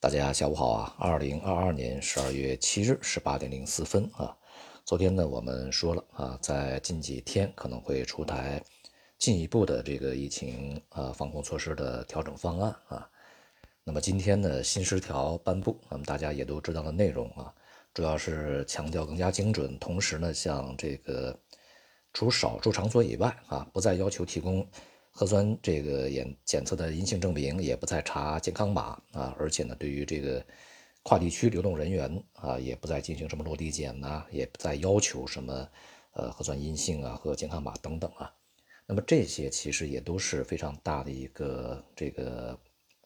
大家下午好啊！二零二二年十二月七日十八点零四分啊，昨天呢我们说了啊，在近几天可能会出台进一步的这个疫情啊防控措施的调整方案啊。那么今天呢新十条颁布，那么大家也都知道了内容啊，主要是强调更加精准，同时呢像这个除少数场所以外啊，不再要求提供。核酸这个检检测的阴性证明也不再查健康码啊，而且呢，对于这个跨地区流动人员啊，也不再进行什么落地检呐，也不再要求什么呃核酸阴性啊和健康码等等啊。那么这些其实也都是非常大的一个这个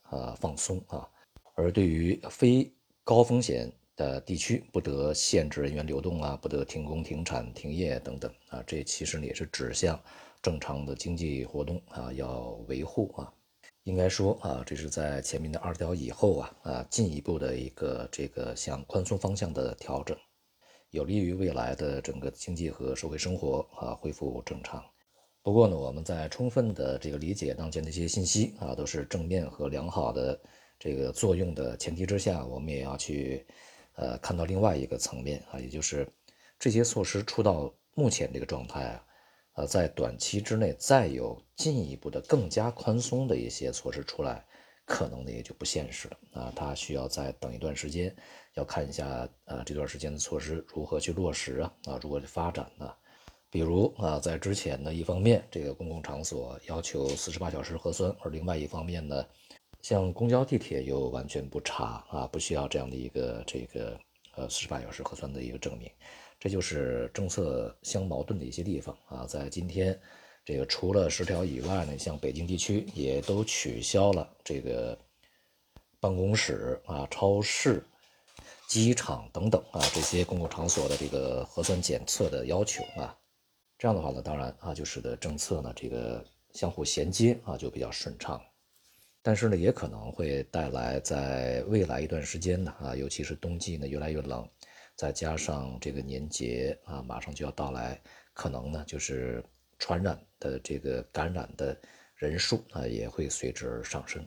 呃放松啊。而对于非高风险的地区，不得限制人员流动啊，不得停工停产停业等等啊，这其实也是指向。正常的经济活动啊，要维护啊，应该说啊，这是在前面的二条以后啊啊，进一步的一个这个向宽松方向的调整，有利于未来的整个经济和社会生活啊恢复正常。不过呢，我们在充分的这个理解当前的一些信息啊，都是正面和良好的这个作用的前提之下，我们也要去呃看到另外一个层面啊，也就是这些措施出到目前这个状态啊。呃，在短期之内再有进一步的更加宽松的一些措施出来，可能呢也就不现实了啊。它需要再等一段时间，要看一下呃这段时间的措施如何去落实啊啊如何去发展呢？比如啊，在之前呢，一方面这个公共场所要求四十八小时核酸，而另外一方面呢，像公交地铁又完全不查啊，不需要这样的一个这个呃四十八小时核酸的一个证明。这就是政策相矛盾的一些地方啊，在今天，这个除了十条以外呢，像北京地区也都取消了这个办公室啊、超市、机场等等啊这些公共场所的这个核酸检测的要求啊。这样的话呢，当然啊，就使得政策呢这个相互衔接啊就比较顺畅。但是呢，也可能会带来在未来一段时间呢啊，尤其是冬季呢越来越冷。再加上这个年节啊，马上就要到来，可能呢就是传染的这个感染的人数啊也会随之而上升。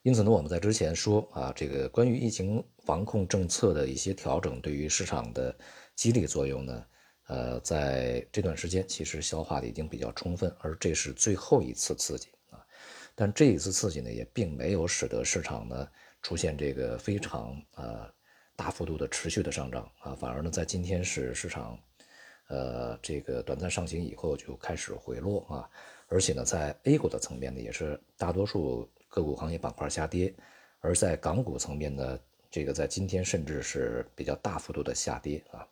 因此呢，我们在之前说啊，这个关于疫情防控政策的一些调整对于市场的激励作用呢，呃，在这段时间其实消化的已经比较充分，而这是最后一次刺激。但这一次刺激呢，也并没有使得市场呢出现这个非常呃。大幅度的持续的上涨啊，反而呢，在今天是市场，呃，这个短暂上行以后就开始回落啊，而且呢，在 A 股的层面呢，也是大多数个股行业板块下跌，而在港股层面呢，这个在今天甚至是比较大幅度的下跌啊，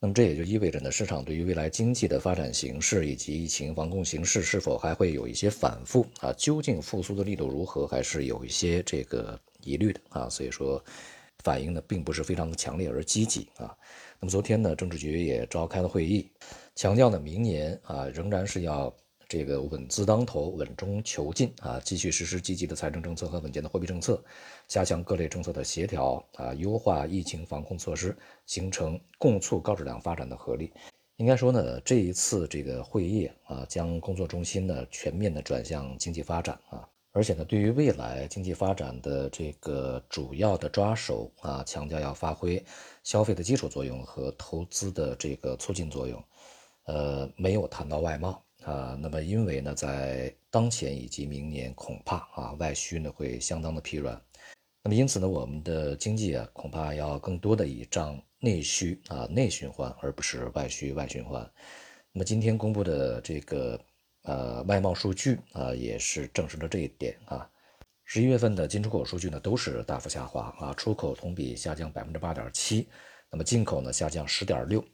那么这也就意味着呢，市场对于未来经济的发展形势以及疫情防控形势是否还会有一些反复啊，究竟复苏的力度如何，还是有一些这个疑虑的啊，所以说。反应呢并不是非常的强烈而积极啊。那么昨天呢，政治局也召开了会议，强调呢，明年啊仍然是要这个稳字当头、稳中求进啊，继续实施积极的财政政策和稳健的货币政策，加强各类政策的协调啊，优化疫情防控措施，形成共促高质量发展的合力。应该说呢，这一次这个会议啊，将工作重心呢全面的转向经济发展啊。而且呢，对于未来经济发展的这个主要的抓手啊，强调要发挥消费的基础作用和投资的这个促进作用。呃，没有谈到外贸啊，那么因为呢，在当前以及明年恐怕啊，外需呢会相当的疲软。那么因此呢，我们的经济啊，恐怕要更多的倚仗内需啊，内循环，而不是外需外循环。那么今天公布的这个。呃，外贸数据啊，也是证实了这一点啊。十一月份的进出口数据呢，都是大幅下滑啊，出口同比下降百分之八点七，那么进口呢下降十点六，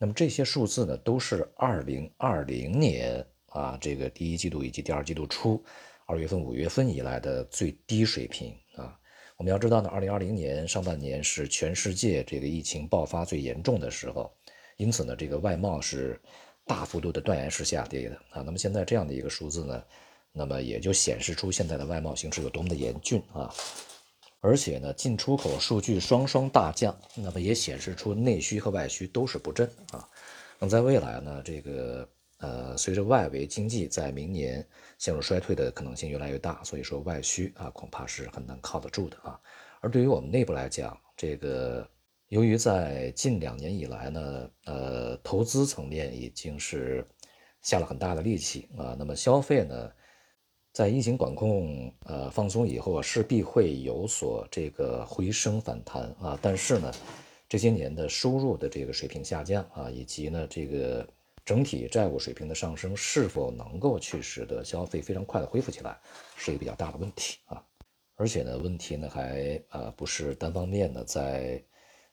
那么这些数字呢，都是二零二零年啊这个第一季度以及第二季度初二月份、五月份以来的最低水平啊。我们要知道呢，二零二零年上半年是全世界这个疫情爆发最严重的时候，因此呢，这个外贸是。大幅度的断崖式下跌的啊，那么现在这样的一个数字呢，那么也就显示出现在的外贸形势有多么的严峻啊，而且呢，进出口数据双双大降，那么也显示出内需和外需都是不振啊。那么在未来呢，这个呃，随着外围经济在明年陷入衰退的可能性越来越大，所以说外需啊，恐怕是很难靠得住的啊。而对于我们内部来讲，这个由于在近两年以来呢，呃，投资层面已经是下了很大的力气啊，那么消费呢，在疫情管控呃放松以后啊，势必会有所这个回升反弹啊，但是呢，这些年的收入的这个水平下降啊，以及呢这个整体债务水平的上升，是否能够去使得消费非常快的恢复起来，是一个比较大的问题啊。而且呢，问题呢还呃不是单方面的，在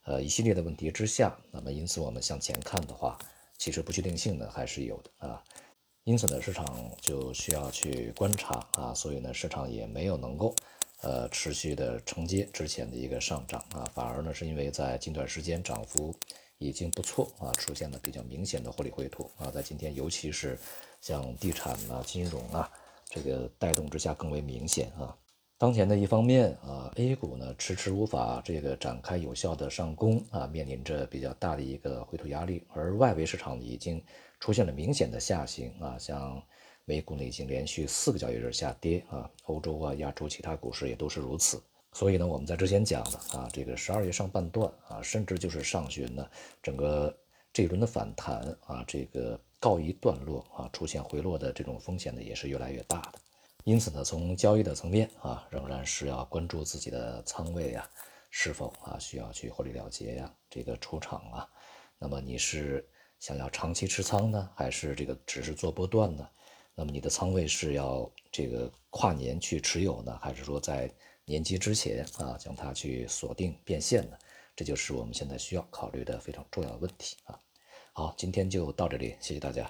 呃一系列的问题之下，那么因此我们向前看的话，其实不确定性呢还是有的啊。因此呢，市场就需要去观察啊，所以呢，市场也没有能够呃持续的承接之前的一个上涨啊，反而呢是因为在近段时间涨幅已经不错啊，出现了比较明显的获利回吐啊，在今天尤其是像地产啊、金融啊这个带动之下更为明显啊。当前的一方面啊，A 股呢迟迟无法这个展开有效的上攻啊，面临着比较大的一个回吐压力，而外围市场已经出现了明显的下行啊，像美股呢已经连续四个交易日下跌啊，欧洲啊、亚洲其他股市也都是如此。所以呢，我们在之前讲的啊，这个十二月上半段啊，甚至就是上旬呢，整个这一轮的反弹啊，这个告一段落啊，出现回落的这种风险呢，也是越来越大的。因此呢，从交易的层面啊，仍然是要关注自己的仓位呀，是否啊需要去获利了结呀，这个出场啊。那么你是想要长期持仓呢，还是这个只是做波段呢？那么你的仓位是要这个跨年去持有呢，还是说在年基之前啊将它去锁定变现呢？这就是我们现在需要考虑的非常重要的问题啊。好，今天就到这里，谢谢大家。